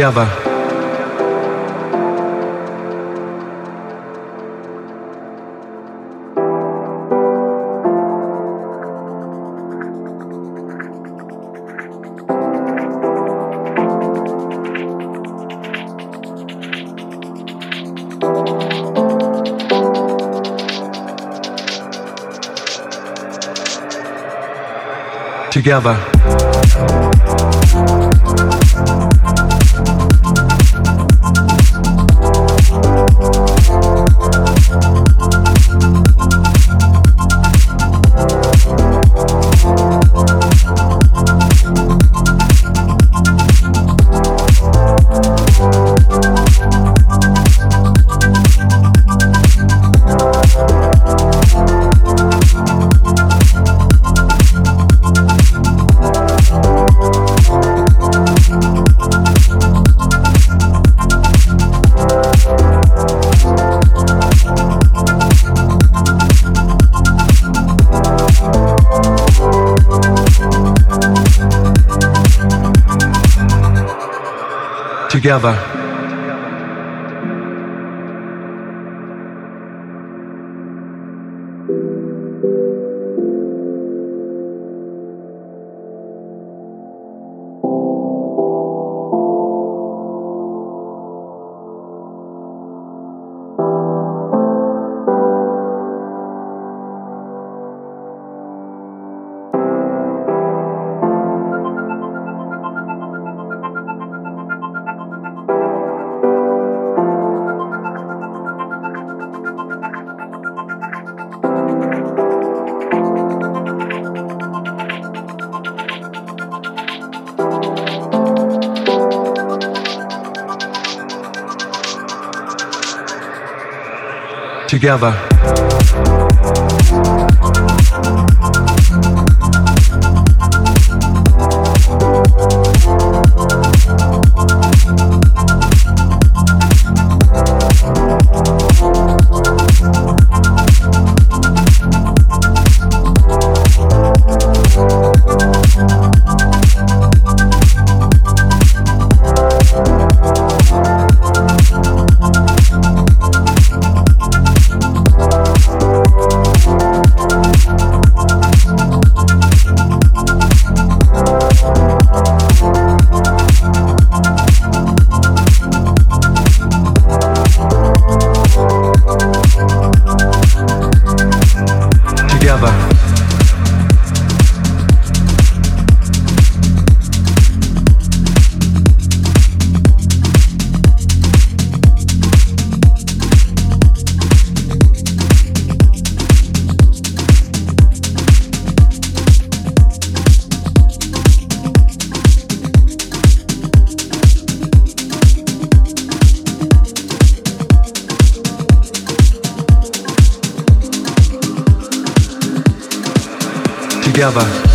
together. together. Together. Together. Together.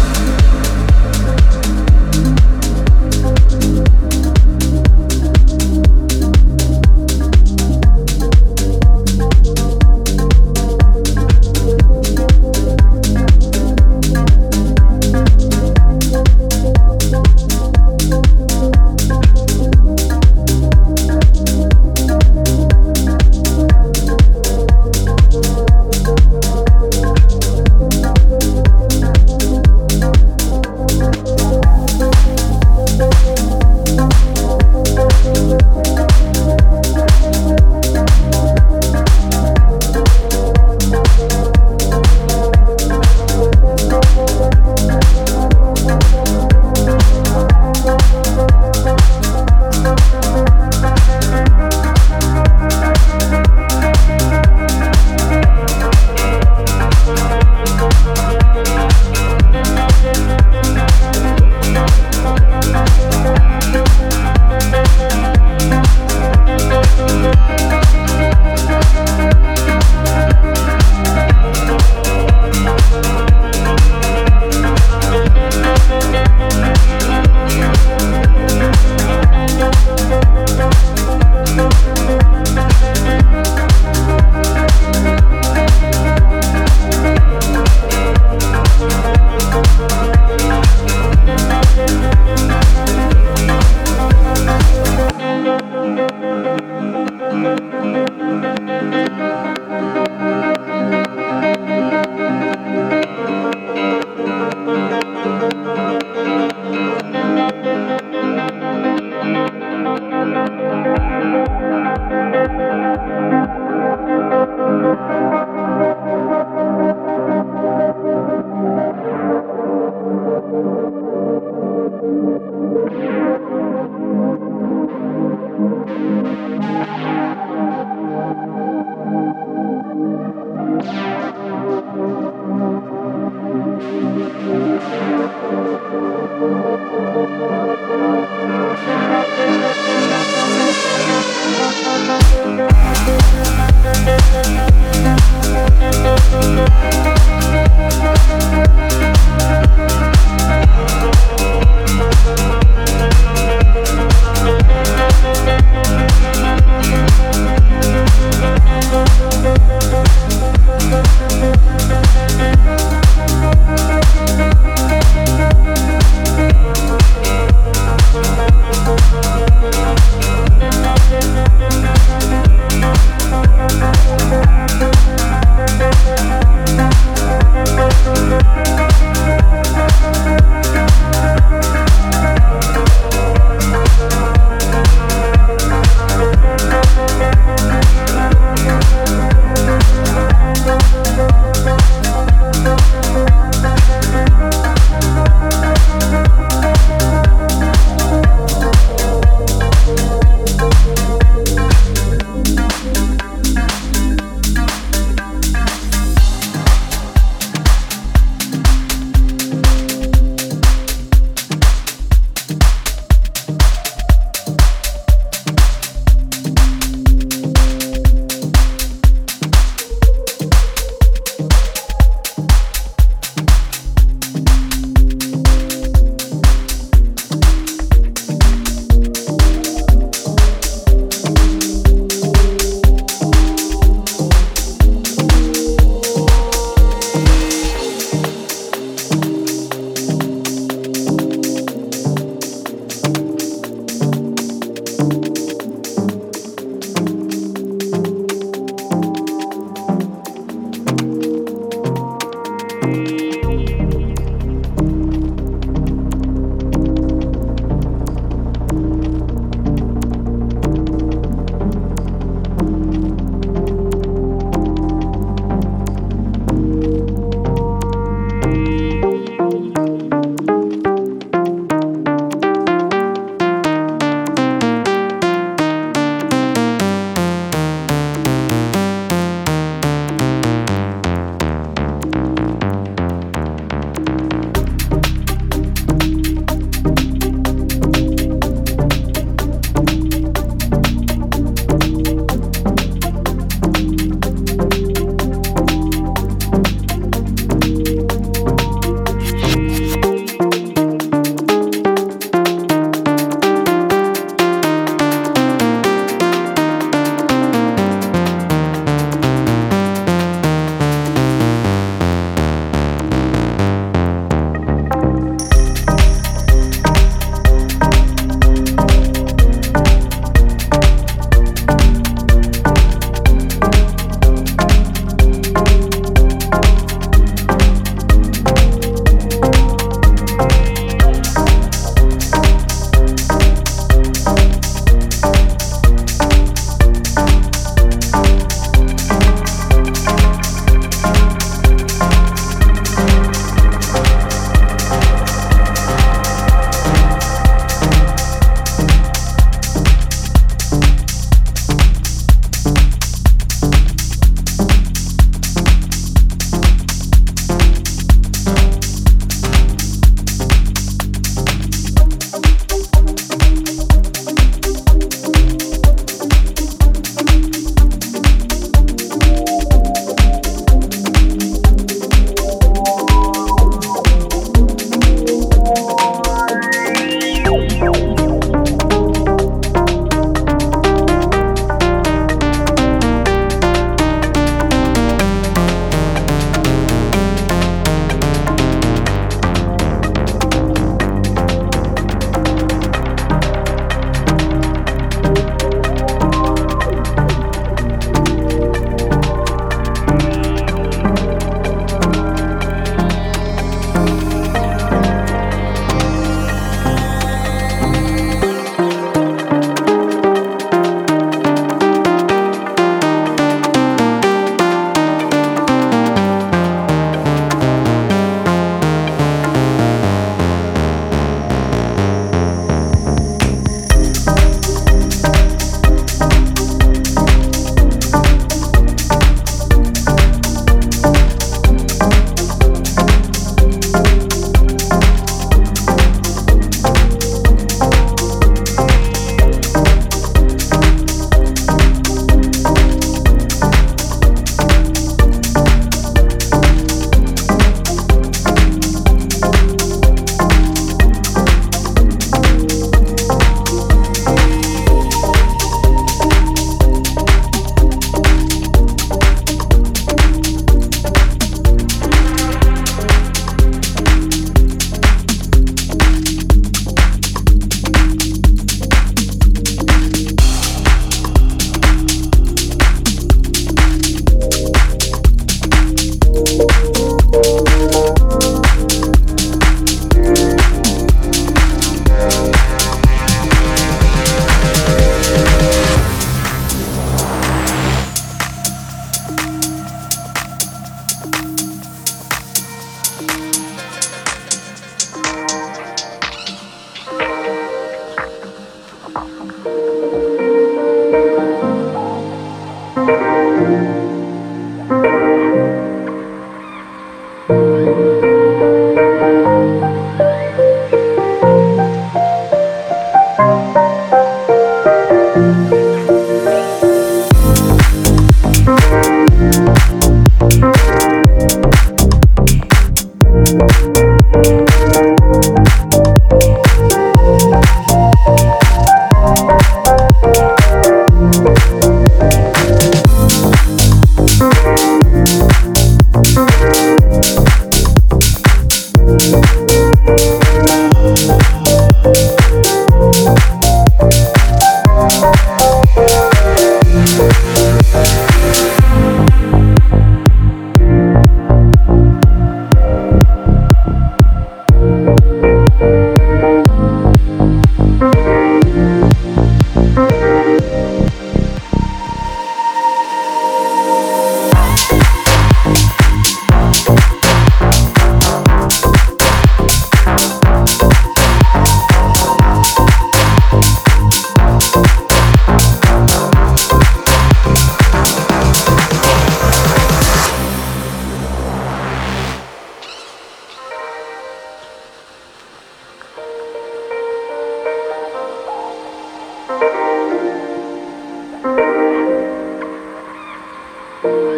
Thank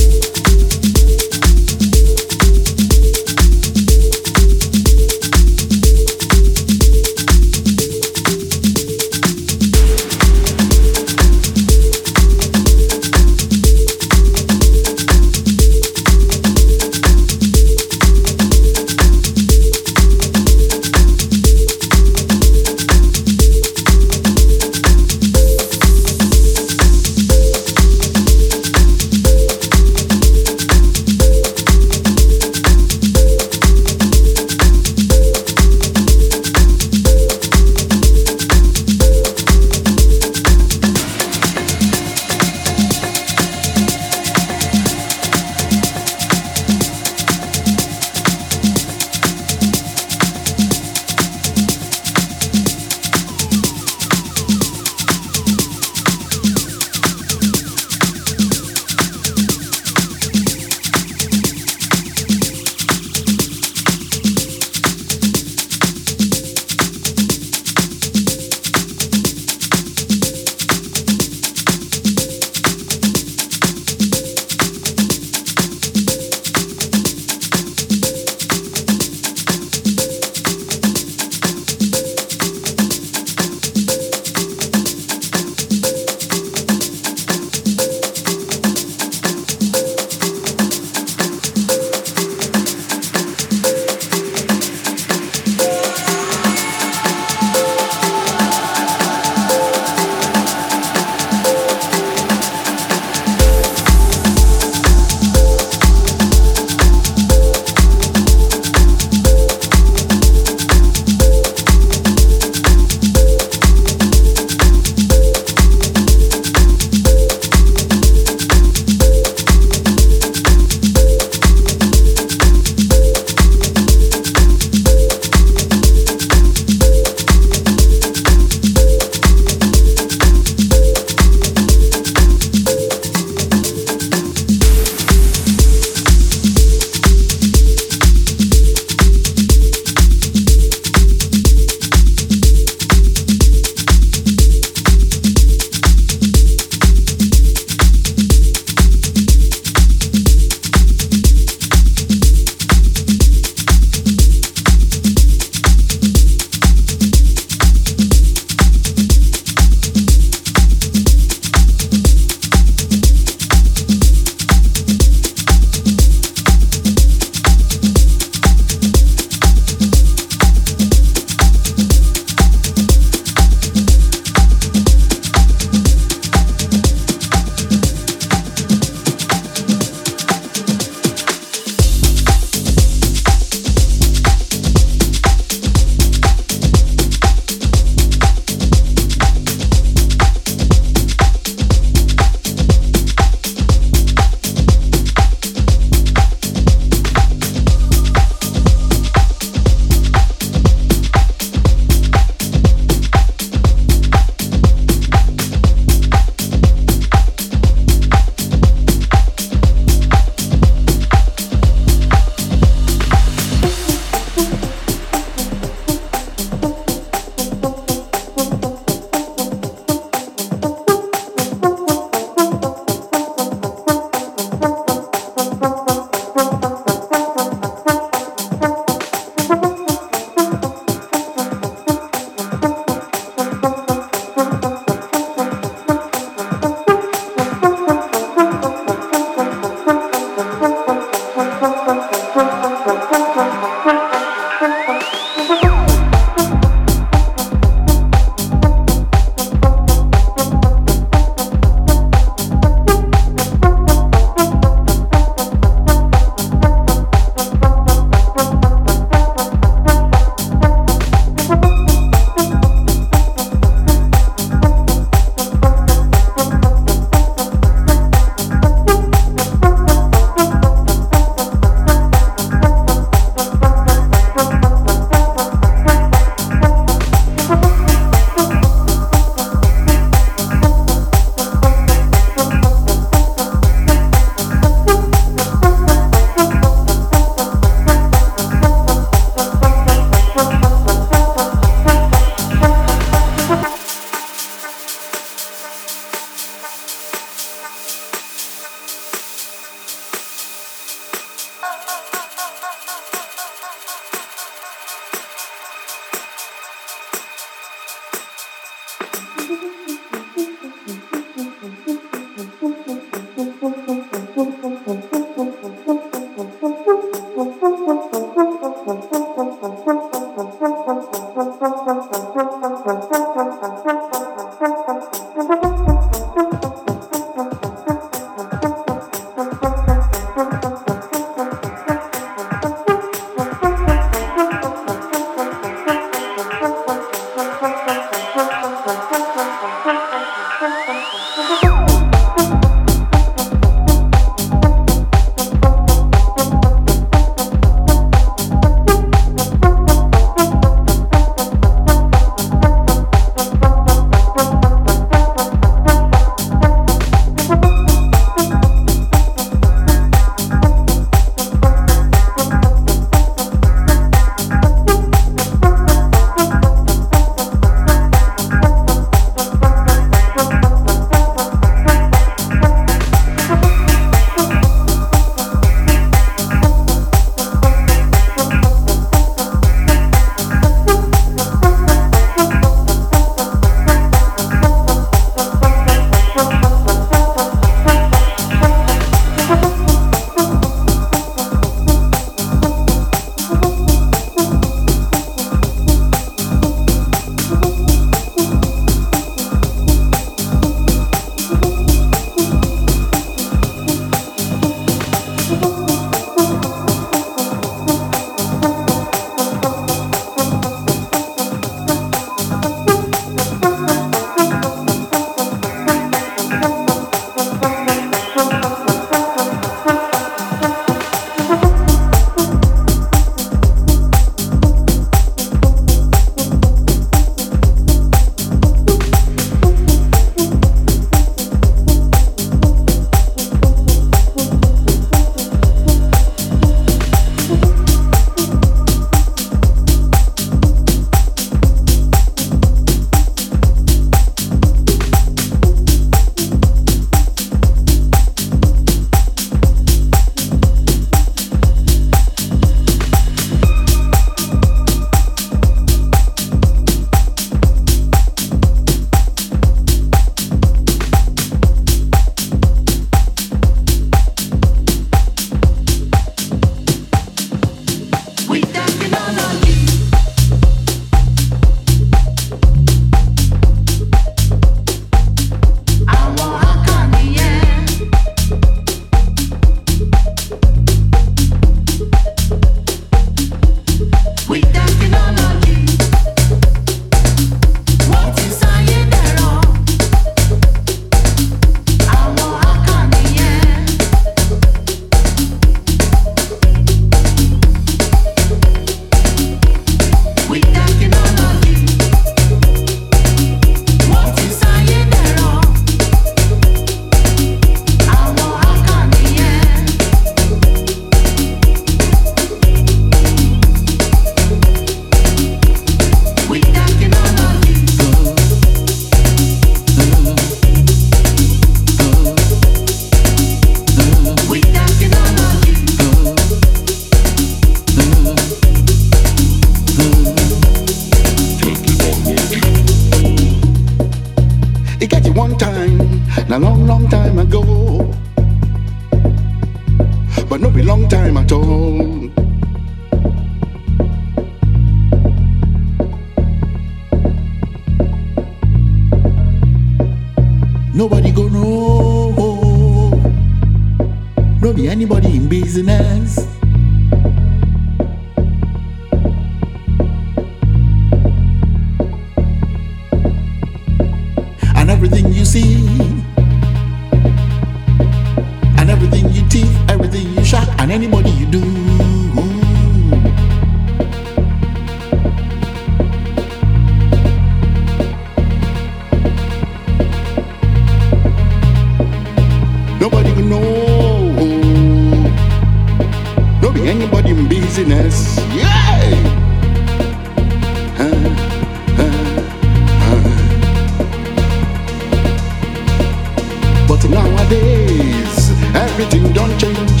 everything don't change.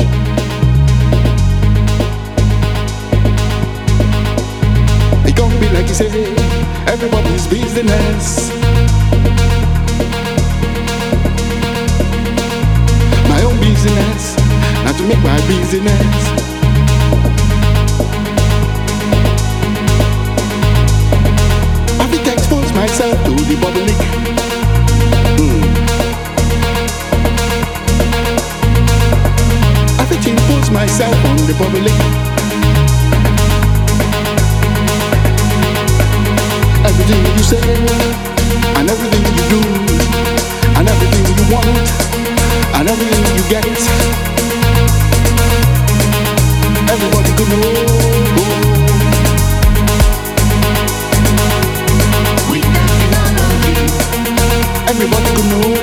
It can't be like you say, everybody's business. My own business, not to make my business. myself to the public impose myself on the public. Everything you say, and everything you do, and everything you want, and everything you get. Everybody could know. Everybody could know.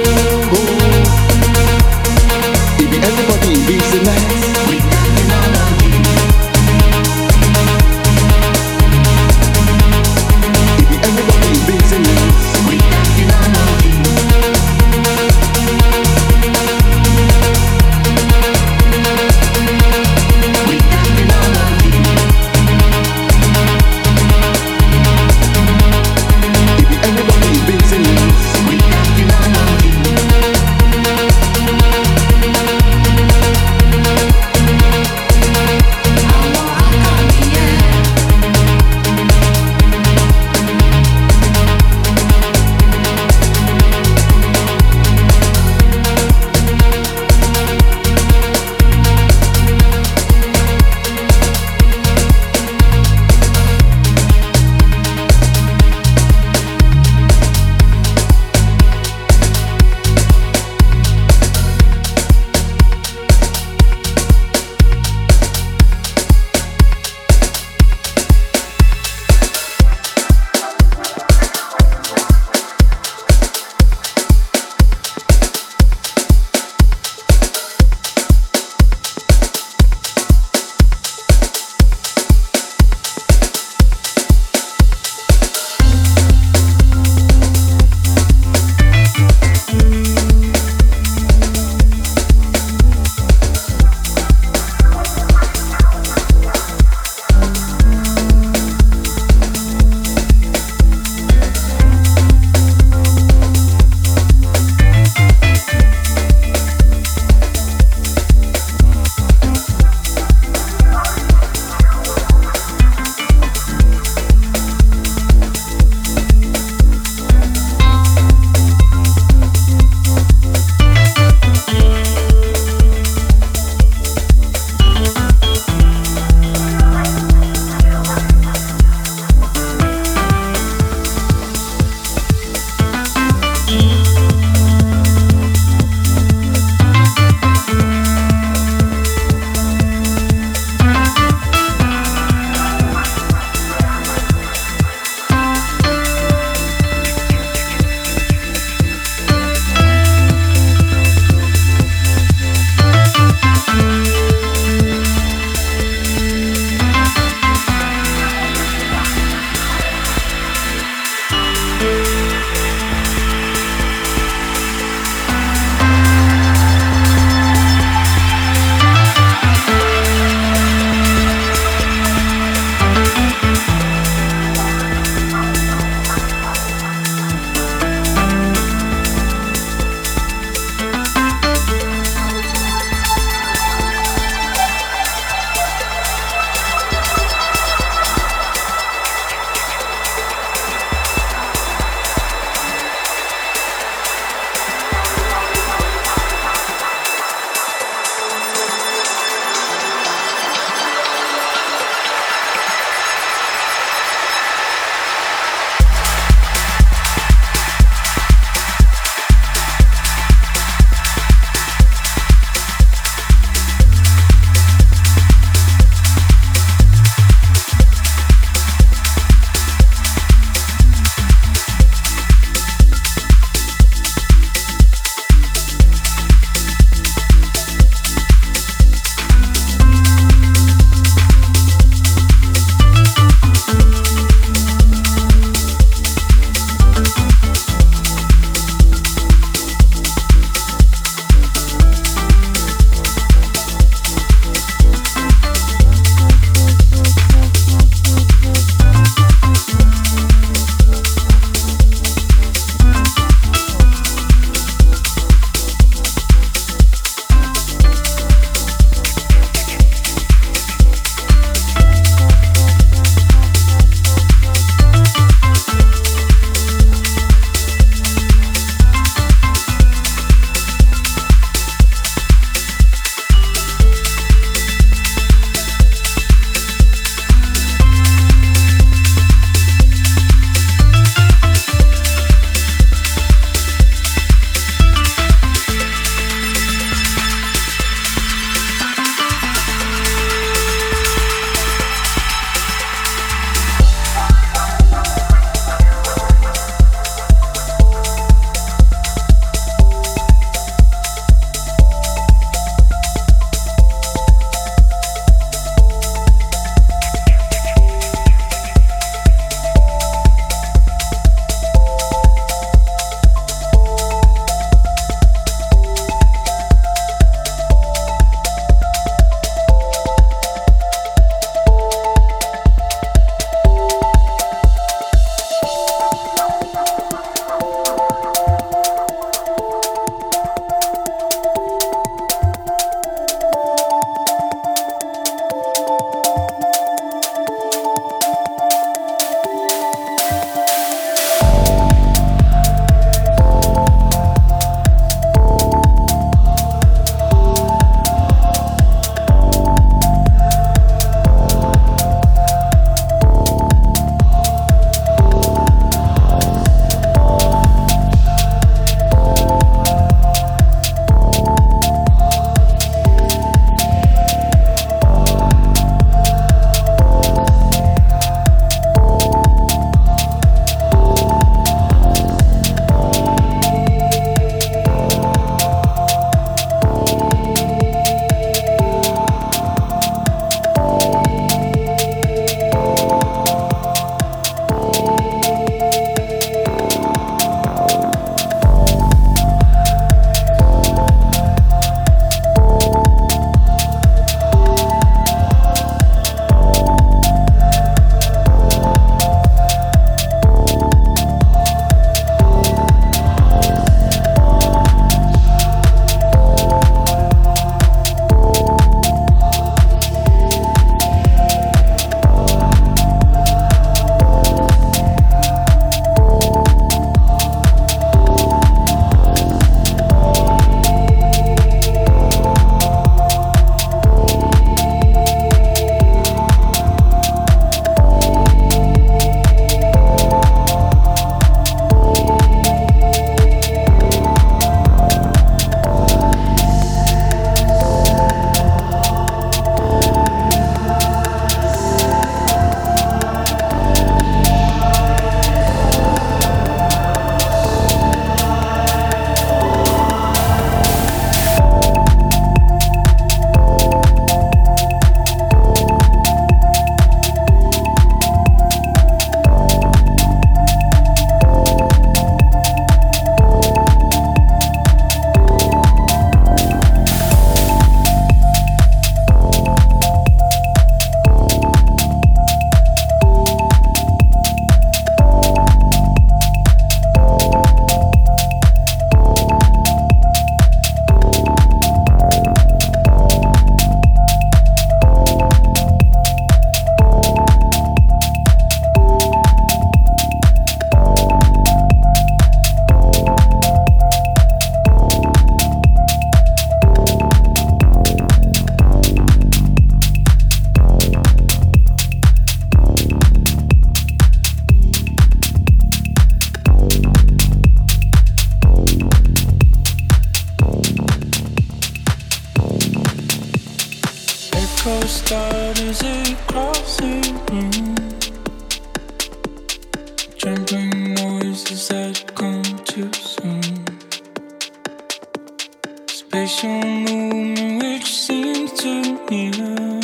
which seems to mirror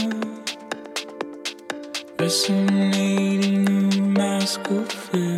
resonating a mask of fear.